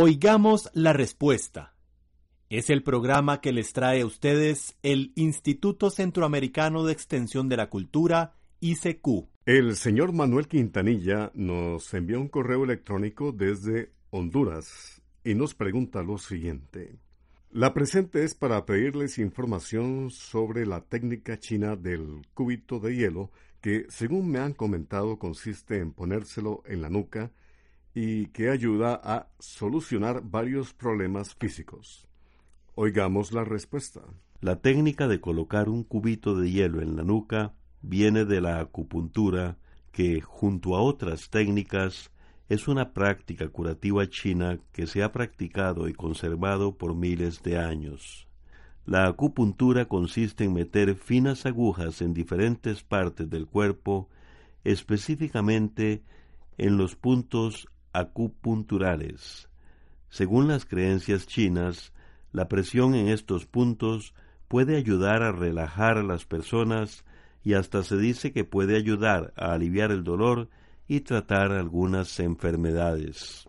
Oigamos la respuesta. Es el programa que les trae a ustedes el Instituto Centroamericano de Extensión de la Cultura, ICQ. El señor Manuel Quintanilla nos envió un correo electrónico desde Honduras y nos pregunta lo siguiente. La presente es para pedirles información sobre la técnica china del cúbito de hielo que, según me han comentado, consiste en ponérselo en la nuca y que ayuda a solucionar varios problemas físicos. Oigamos la respuesta. La técnica de colocar un cubito de hielo en la nuca viene de la acupuntura que, junto a otras técnicas, es una práctica curativa china que se ha practicado y conservado por miles de años. La acupuntura consiste en meter finas agujas en diferentes partes del cuerpo, específicamente en los puntos acupunturales. Según las creencias chinas, la presión en estos puntos puede ayudar a relajar a las personas y hasta se dice que puede ayudar a aliviar el dolor y tratar algunas enfermedades.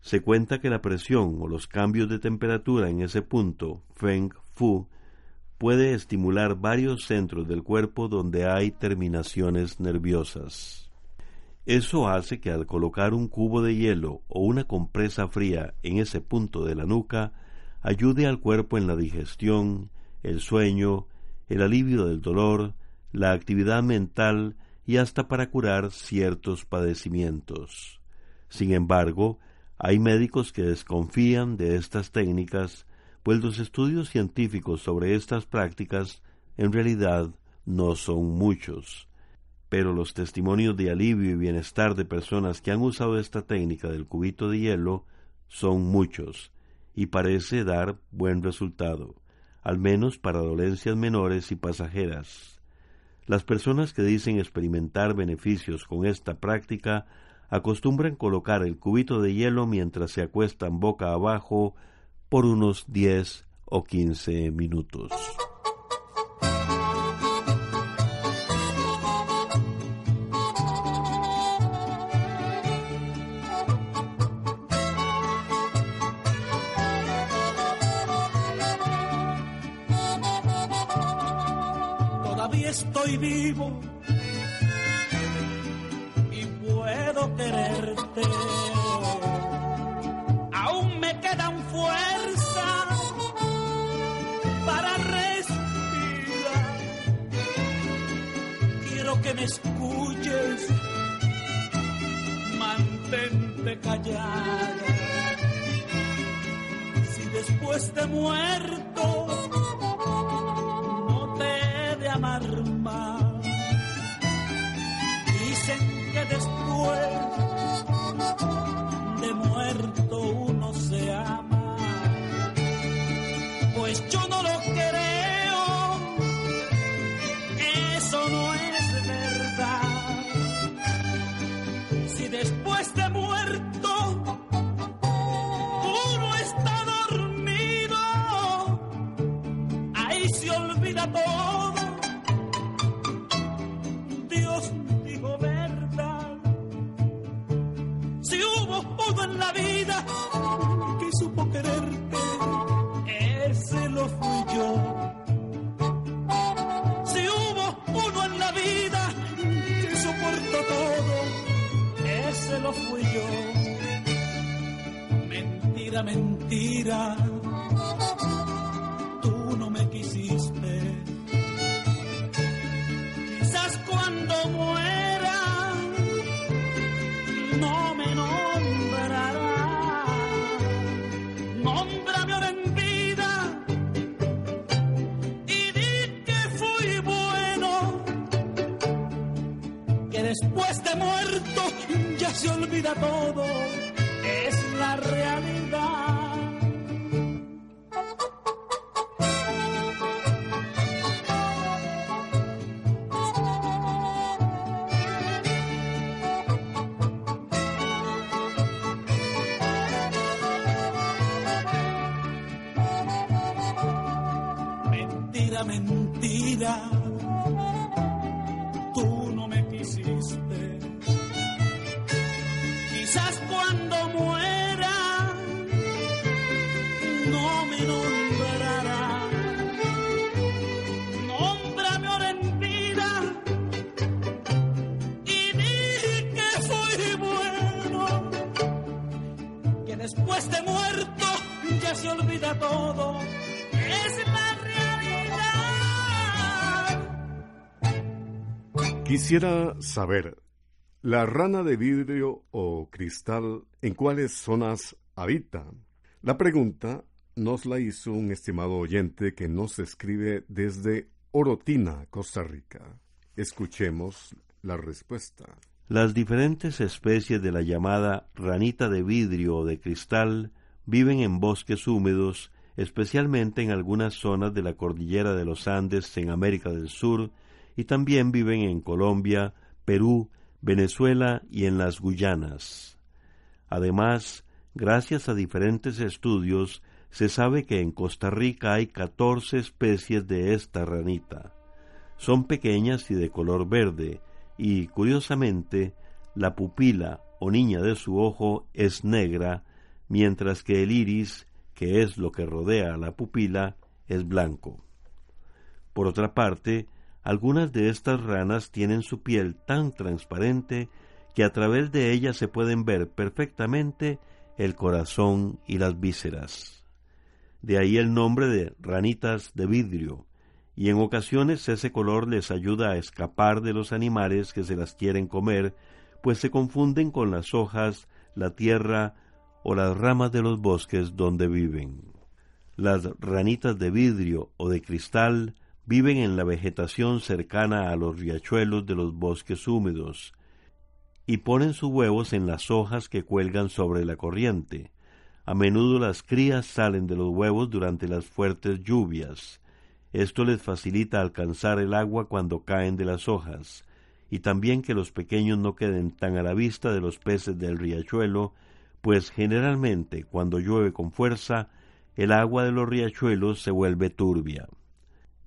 Se cuenta que la presión o los cambios de temperatura en ese punto, Feng Fu, puede estimular varios centros del cuerpo donde hay terminaciones nerviosas. Eso hace que al colocar un cubo de hielo o una compresa fría en ese punto de la nuca, ayude al cuerpo en la digestión, el sueño, el alivio del dolor, la actividad mental y hasta para curar ciertos padecimientos. Sin embargo, hay médicos que desconfían de estas técnicas, pues los estudios científicos sobre estas prácticas en realidad no son muchos pero los testimonios de alivio y bienestar de personas que han usado esta técnica del cubito de hielo son muchos y parece dar buen resultado, al menos para dolencias menores y pasajeras. Las personas que dicen experimentar beneficios con esta práctica acostumbran colocar el cubito de hielo mientras se acuestan boca abajo por unos diez o quince minutos. Estoy vivo Pues yo no se olvida todo. Es la realidad. Todo. Es la realidad. Quisiera saber, ¿la rana de vidrio o cristal en cuáles zonas habita? La pregunta nos la hizo un estimado oyente que nos escribe desde Orotina, Costa Rica. Escuchemos la respuesta. Las diferentes especies de la llamada ranita de vidrio o de cristal viven en bosques húmedos, especialmente en algunas zonas de la cordillera de los Andes en América del Sur, y también viven en Colombia, Perú, Venezuela y en las Guyanas. Además, gracias a diferentes estudios, se sabe que en Costa Rica hay 14 especies de esta ranita. Son pequeñas y de color verde, y, curiosamente, la pupila o niña de su ojo es negra, mientras que el iris, que es lo que rodea a la pupila, es blanco. Por otra parte, algunas de estas ranas tienen su piel tan transparente que a través de ella se pueden ver perfectamente el corazón y las vísceras. De ahí el nombre de ranitas de vidrio, y en ocasiones ese color les ayuda a escapar de los animales que se las quieren comer, pues se confunden con las hojas, la tierra o las ramas de los bosques donde viven. Las ranitas de vidrio o de cristal viven en la vegetación cercana a los riachuelos de los bosques húmedos, y ponen sus huevos en las hojas que cuelgan sobre la corriente. A menudo las crías salen de los huevos durante las fuertes lluvias. Esto les facilita alcanzar el agua cuando caen de las hojas, y también que los pequeños no queden tan a la vista de los peces del riachuelo, pues generalmente cuando llueve con fuerza, el agua de los riachuelos se vuelve turbia.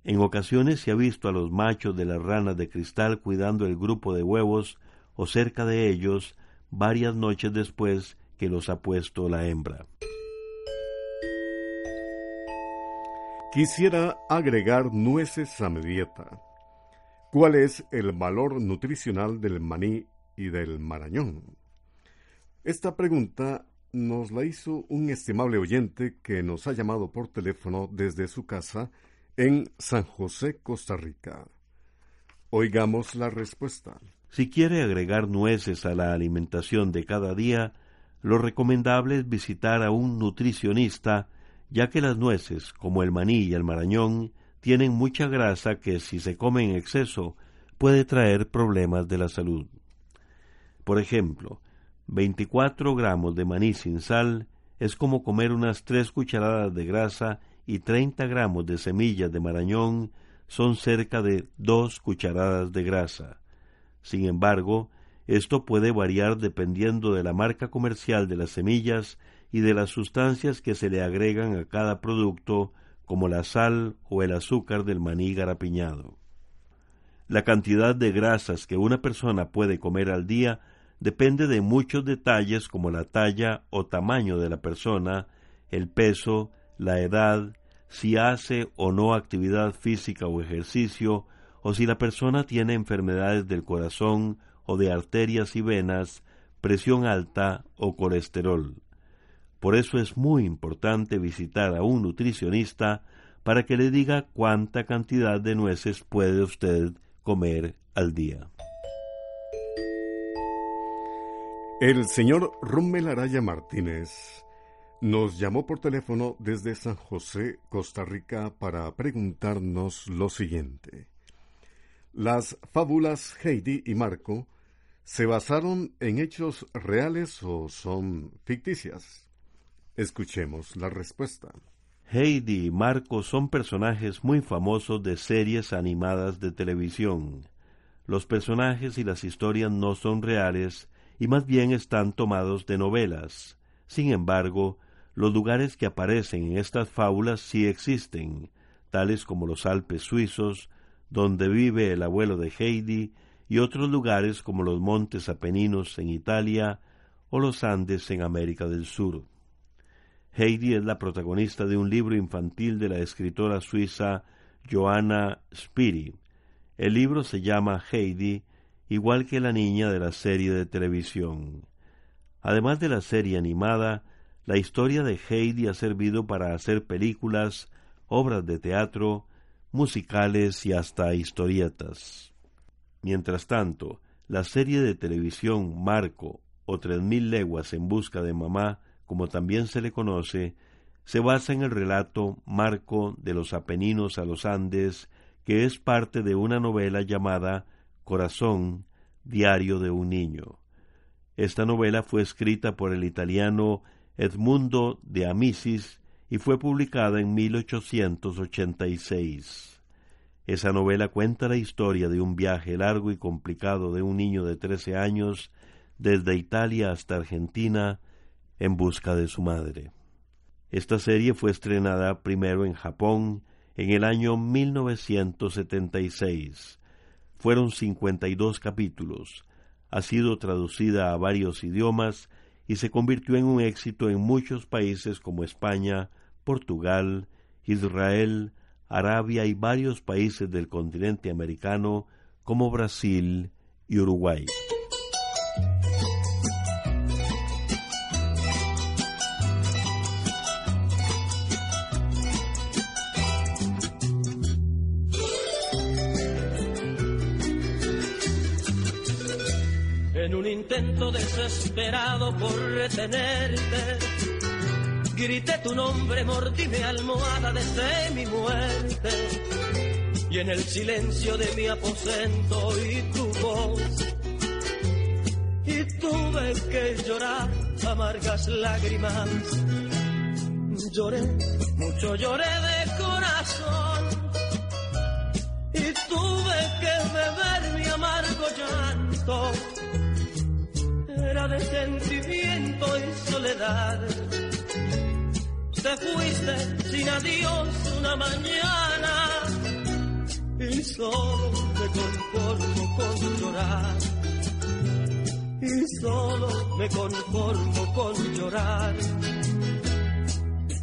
En ocasiones se ha visto a los machos de las ranas de cristal cuidando el grupo de huevos o cerca de ellos varias noches después que los ha puesto la hembra. Quisiera agregar nueces a mi dieta. ¿Cuál es el valor nutricional del maní y del marañón? Esta pregunta nos la hizo un estimable oyente que nos ha llamado por teléfono desde su casa en San José, Costa Rica. Oigamos la respuesta. Si quiere agregar nueces a la alimentación de cada día, lo recomendable es visitar a un nutricionista, ya que las nueces, como el maní y el marañón, tienen mucha grasa que si se come en exceso puede traer problemas de la salud. Por ejemplo, 24 gramos de maní sin sal es como comer unas tres cucharadas de grasa y 30 gramos de semillas de marañón son cerca de dos cucharadas de grasa. Sin embargo, esto puede variar dependiendo de la marca comercial de las semillas y de las sustancias que se le agregan a cada producto, como la sal o el azúcar del maní garapiñado. La cantidad de grasas que una persona puede comer al día depende de muchos detalles como la talla o tamaño de la persona, el peso, la edad, si hace o no actividad física o ejercicio, o si la persona tiene enfermedades del corazón o de arterias y venas, presión alta o colesterol. Por eso es muy importante visitar a un nutricionista para que le diga cuánta cantidad de nueces puede usted comer al día. El señor Rummel Araya Martínez nos llamó por teléfono desde San José, Costa Rica, para preguntarnos lo siguiente. ¿Las fábulas Heidi y Marco se basaron en hechos reales o son ficticias? Escuchemos la respuesta. Heidi y Marco son personajes muy famosos de series animadas de televisión. Los personajes y las historias no son reales y más bien están tomados de novelas. Sin embargo, los lugares que aparecen en estas fábulas sí existen, tales como los Alpes suizos, donde vive el abuelo de Heidi, y otros lugares como los Montes Apeninos en Italia o los Andes en América del Sur. Heidi es la protagonista de un libro infantil de la escritora suiza Johanna Spiri. El libro se llama Heidi, igual que la niña de la serie de televisión. Además de la serie animada, la historia de Heidi ha servido para hacer películas, obras de teatro, musicales y hasta historietas. Mientras tanto, la serie de televisión Marco o Tres Mil Leguas en Busca de Mamá, como también se le conoce, se basa en el relato Marco de los Apeninos a los Andes, que es parte de una novela llamada Corazón, Diario de un Niño. Esta novela fue escrita por el italiano Edmundo de Amicis y fue publicada en 1886. Esa novela cuenta la historia de un viaje largo y complicado de un niño de trece años desde Italia hasta Argentina en busca de su madre. Esta serie fue estrenada primero en Japón en el año 1976. Fueron 52 capítulos. Ha sido traducida a varios idiomas y se convirtió en un éxito en muchos países como España, Portugal, Israel, Arabia y varios países del continente americano como Brasil y Uruguay. Intento desesperado por retenerte. Grité tu nombre, mordí mi almohada desde mi muerte. Y en el silencio de mi aposento oí tu voz. Y tuve que llorar amargas lágrimas. Lloré, mucho lloré de corazón. Y tuve que beber mi amargo llanto era de sentimiento y soledad. Te fuiste sin adiós una mañana y solo me conformo con llorar. Y solo me conformo con llorar.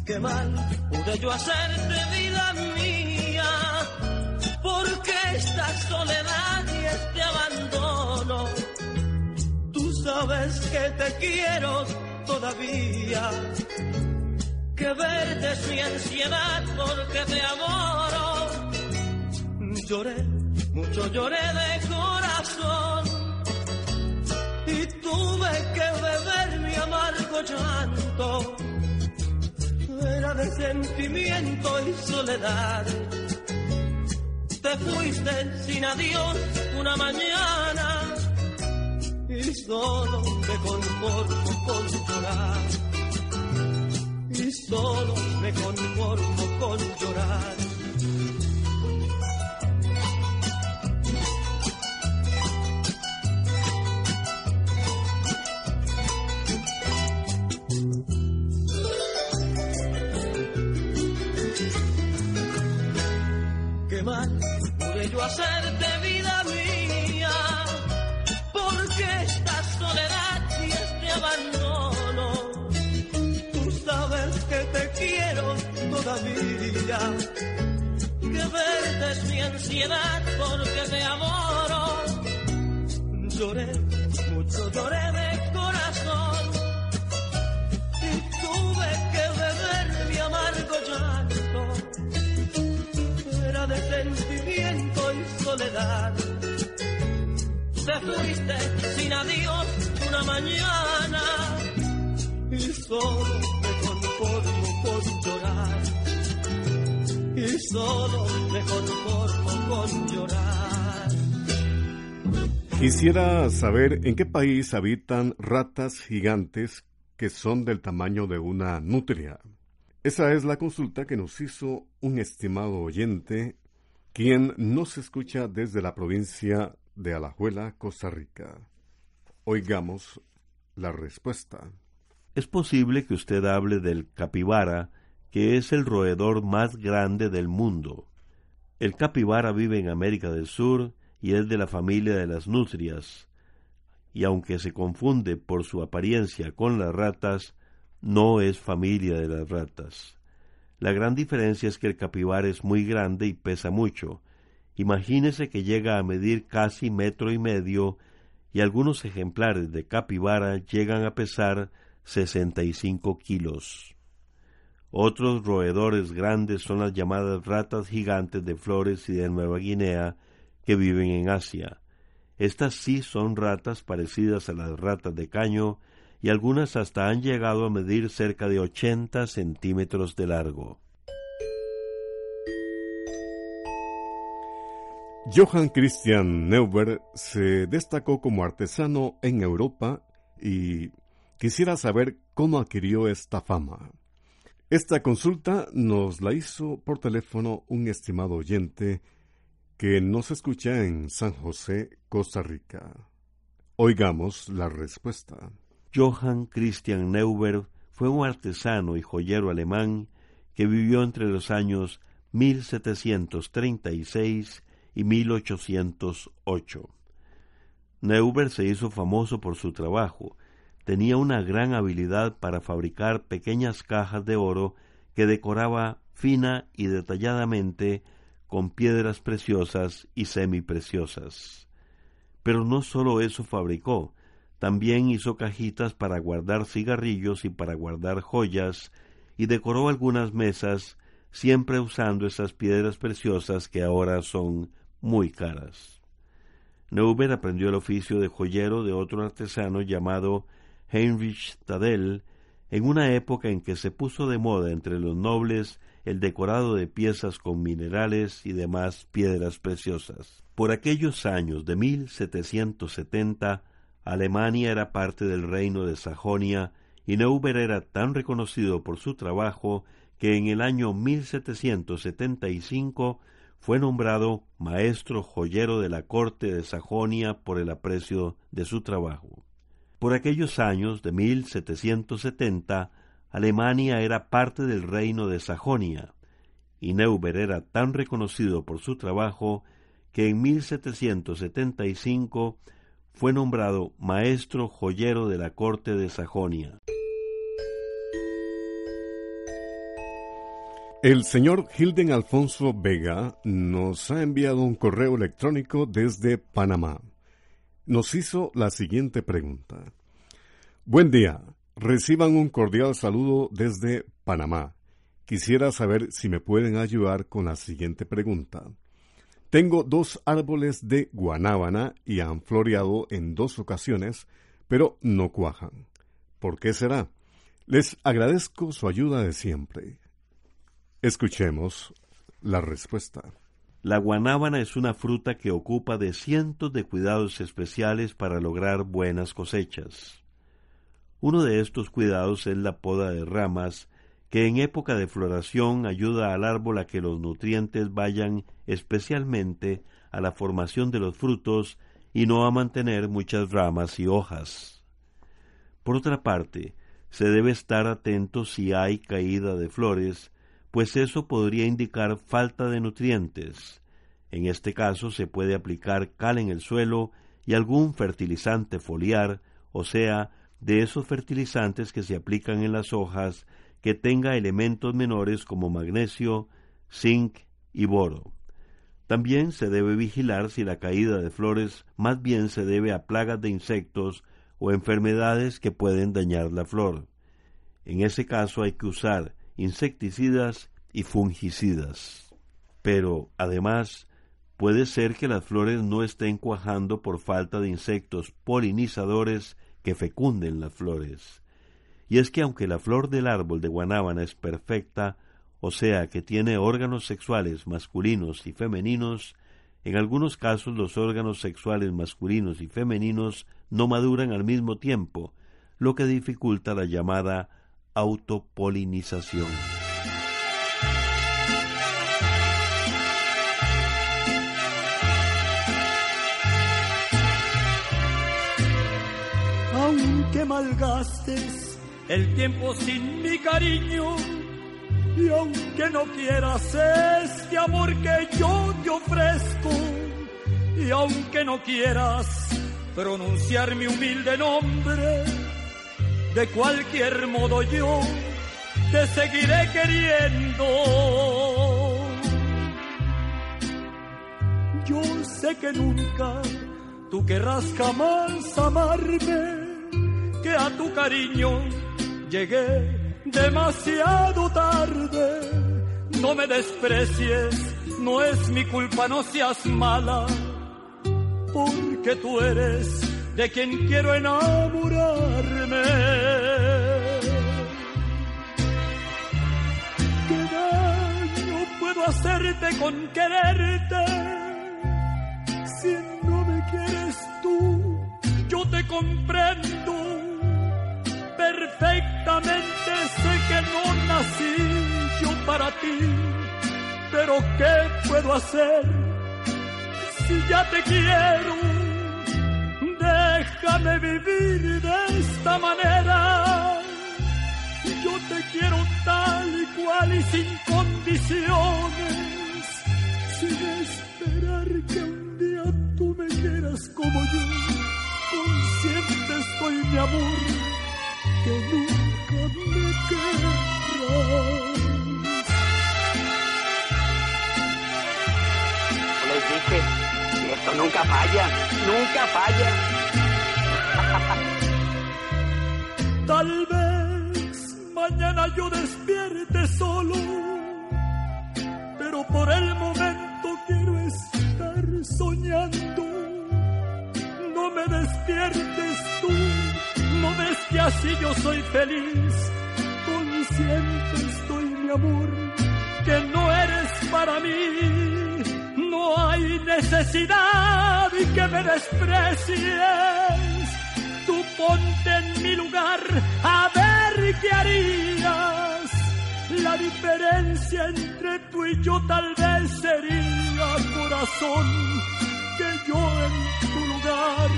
Qué mal pude yo hacerte vida mía, porque esta soledad y este abandono sabes que te quiero todavía. Que verte es mi ansiedad porque te adoro. Lloré, mucho lloré de corazón. Y tuve que beber mi amargo llanto. Era de sentimiento y soledad. Te fuiste sin adiós una mañana y solo me conformo con llorar. Y solo me conformo con llorar. Qué mal pude yo hacerte que verte es mi ansiedad porque te adoro. Lloré, mucho lloré de corazón y tuve que beber mi amargo llanto. Era de sentimiento y soledad. Te fuiste sin adiós una mañana y solo me conformo con llorar. Y solo me conformo con llorar. Quisiera saber en qué país habitan ratas gigantes que son del tamaño de una nutria. Esa es la consulta que nos hizo un estimado oyente, quien nos escucha desde la provincia de Alajuela, Costa Rica. Oigamos la respuesta. Es posible que usted hable del capibara, que es el roedor más grande del mundo. El capibara vive en América del Sur y es de la familia de las nutrias, y aunque se confunde por su apariencia con las ratas, no es familia de las ratas. La gran diferencia es que el capibara es muy grande y pesa mucho. Imagínese que llega a medir casi metro y medio y algunos ejemplares de capibara llegan a pesar 65 kilos. Otros roedores grandes son las llamadas ratas gigantes de Flores y de Nueva Guinea que viven en Asia. Estas sí son ratas parecidas a las ratas de caño y algunas hasta han llegado a medir cerca de 80 centímetros de largo. Johann Christian Neuber se destacó como artesano en Europa y quisiera saber cómo adquirió esta fama. Esta consulta nos la hizo por teléfono un estimado oyente que nos escucha en San José, Costa Rica. Oigamos la respuesta. Johann Christian Neuber fue un artesano y joyero alemán que vivió entre los años 1736 y 1808. Neuber se hizo famoso por su trabajo. Tenía una gran habilidad para fabricar pequeñas cajas de oro que decoraba fina y detalladamente con piedras preciosas y semipreciosas. Pero no sólo eso fabricó, también hizo cajitas para guardar cigarrillos y para guardar joyas, y decoró algunas mesas, siempre usando esas piedras preciosas que ahora son muy caras. Neuber aprendió el oficio de joyero de otro artesano llamado Heinrich Tadel en una época en que se puso de moda entre los nobles el decorado de piezas con minerales y demás piedras preciosas. Por aquellos años de 1770, Alemania era parte del reino de Sajonia y Neuber era tan reconocido por su trabajo que en el año 1775 fue nombrado maestro joyero de la corte de Sajonia por el aprecio de su trabajo. Por aquellos años de 1770, Alemania era parte del reino de Sajonia, y Neuber era tan reconocido por su trabajo que en 1775 fue nombrado maestro joyero de la corte de Sajonia. El señor Hilden Alfonso Vega nos ha enviado un correo electrónico desde Panamá. Nos hizo la siguiente pregunta. Buen día. Reciban un cordial saludo desde Panamá. Quisiera saber si me pueden ayudar con la siguiente pregunta. Tengo dos árboles de guanábana y han floreado en dos ocasiones, pero no cuajan. ¿Por qué será? Les agradezco su ayuda de siempre. Escuchemos la respuesta. La guanábana es una fruta que ocupa de cientos de cuidados especiales para lograr buenas cosechas. Uno de estos cuidados es la poda de ramas, que en época de floración ayuda al árbol a que los nutrientes vayan especialmente a la formación de los frutos y no a mantener muchas ramas y hojas. Por otra parte, se debe estar atento si hay caída de flores, pues eso podría indicar falta de nutrientes. En este caso se puede aplicar cal en el suelo y algún fertilizante foliar, o sea, de esos fertilizantes que se aplican en las hojas que tenga elementos menores como magnesio, zinc y boro. También se debe vigilar si la caída de flores más bien se debe a plagas de insectos o enfermedades que pueden dañar la flor. En ese caso hay que usar insecticidas y fungicidas. Pero, además, puede ser que las flores no estén cuajando por falta de insectos polinizadores que fecunden las flores. Y es que aunque la flor del árbol de guanábana es perfecta, o sea que tiene órganos sexuales masculinos y femeninos, en algunos casos los órganos sexuales masculinos y femeninos no maduran al mismo tiempo, lo que dificulta la llamada autopolinización. Aunque malgastes el tiempo sin mi cariño, y aunque no quieras este amor que yo te ofrezco, y aunque no quieras pronunciar mi humilde nombre, de cualquier modo yo te seguiré queriendo. Yo sé que nunca tú querrás jamás amarme, que a tu cariño llegué demasiado tarde. No me desprecies, no es mi culpa, no seas mala, porque tú eres de quien quiero enamorarme. ¿Qué daño puedo hacerte con quererte? Si no me quieres tú, yo te comprendo perfectamente sé que no nací yo para ti, pero ¿qué puedo hacer si ya te quiero? Déjame vivir de esta manera. Yo te quiero tal y cual y sin condiciones, sin esperar que un día tú me quieras como yo. Consciente estoy, mi amor que nunca me querrás. Les dije, esto nunca falla, nunca falla. Tal vez mañana yo despierte solo, pero por el momento quiero estar soñando. No me despiertes tú no ves que así yo soy feliz. Consciente estoy, mi amor, que no eres para mí. No hay necesidad de que me desprecies. Ponte en mi lugar a ver qué harías. La diferencia entre tú y yo tal vez sería, corazón, que yo en tu lugar,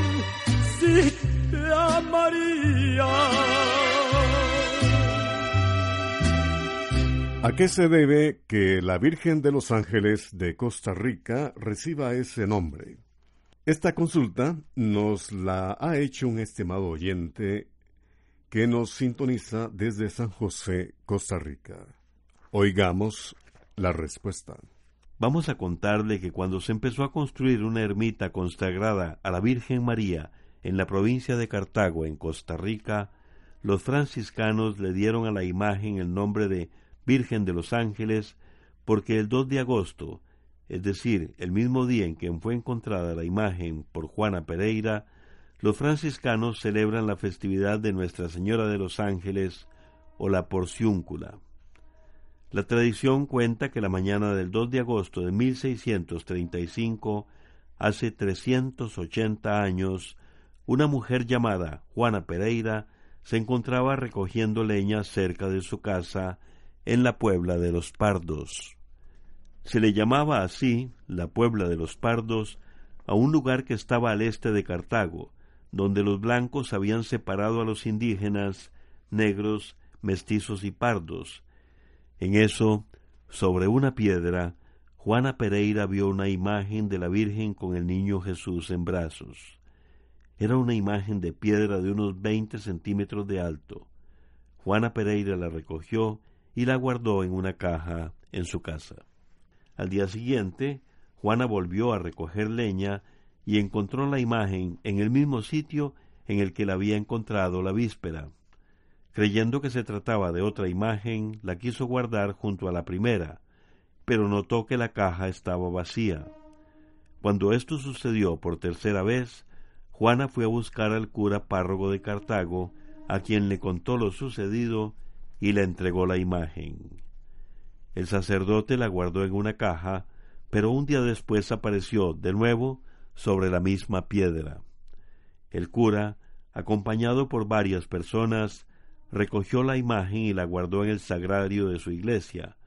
sí María. ¿A qué se debe que la Virgen de los Ángeles de Costa Rica reciba ese nombre? Esta consulta nos la ha hecho un estimado oyente que nos sintoniza desde San José, Costa Rica. Oigamos la respuesta. Vamos a contarle que cuando se empezó a construir una ermita consagrada a la Virgen María en la provincia de Cartago, en Costa Rica, los franciscanos le dieron a la imagen el nombre de Virgen de los Ángeles porque el 2 de agosto, es decir, el mismo día en que fue encontrada la imagen por Juana Pereira, los franciscanos celebran la festividad de Nuestra Señora de los Ángeles o la Porciúncula. La tradición cuenta que la mañana del 2 de agosto de 1635, hace 380 años, una mujer llamada Juana Pereira se encontraba recogiendo leña cerca de su casa en la Puebla de los Pardos. Se le llamaba así la Puebla de los Pardos a un lugar que estaba al este de Cartago, donde los blancos habían separado a los indígenas, negros, mestizos y pardos. En eso, sobre una piedra, Juana Pereira vio una imagen de la Virgen con el niño Jesús en brazos. Era una imagen de piedra de unos veinte centímetros de alto. Juana Pereira la recogió y la guardó en una caja en su casa. Al día siguiente, Juana volvió a recoger leña y encontró la imagen en el mismo sitio en el que la había encontrado la víspera. Creyendo que se trataba de otra imagen, la quiso guardar junto a la primera, pero notó que la caja estaba vacía. Cuando esto sucedió por tercera vez, Juana fue a buscar al cura párrogo de Cartago, a quien le contó lo sucedido y le entregó la imagen. El sacerdote la guardó en una caja, pero un día después apareció de nuevo sobre la misma piedra. El cura, acompañado por varias personas, recogió la imagen y la guardó en el sagrario de su iglesia,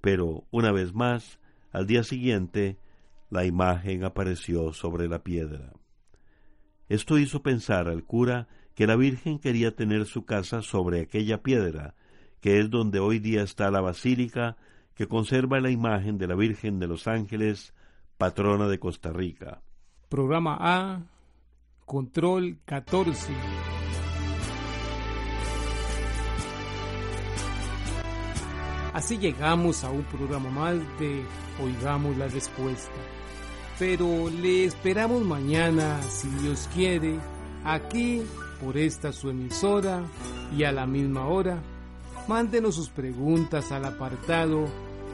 pero una vez más, al día siguiente, la imagen apareció sobre la piedra. Esto hizo pensar al cura que la Virgen quería tener su casa sobre aquella piedra, que es donde hoy día está la basílica que conserva la imagen de la Virgen de los Ángeles, patrona de Costa Rica. Programa A, Control 14. Así llegamos a un programa más de Oigamos la Respuesta. Pero le esperamos mañana, si Dios quiere, aquí por esta su emisora y a la misma hora. Mándenos sus preguntas al apartado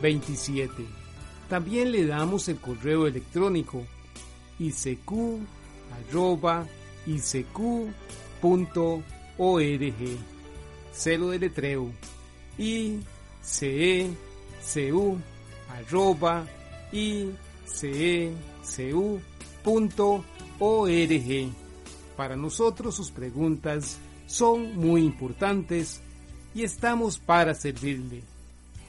27. También le damos el correo electrónico arroba Celo de letreo i c e. Para nosotros sus preguntas son muy importantes y estamos para servirle.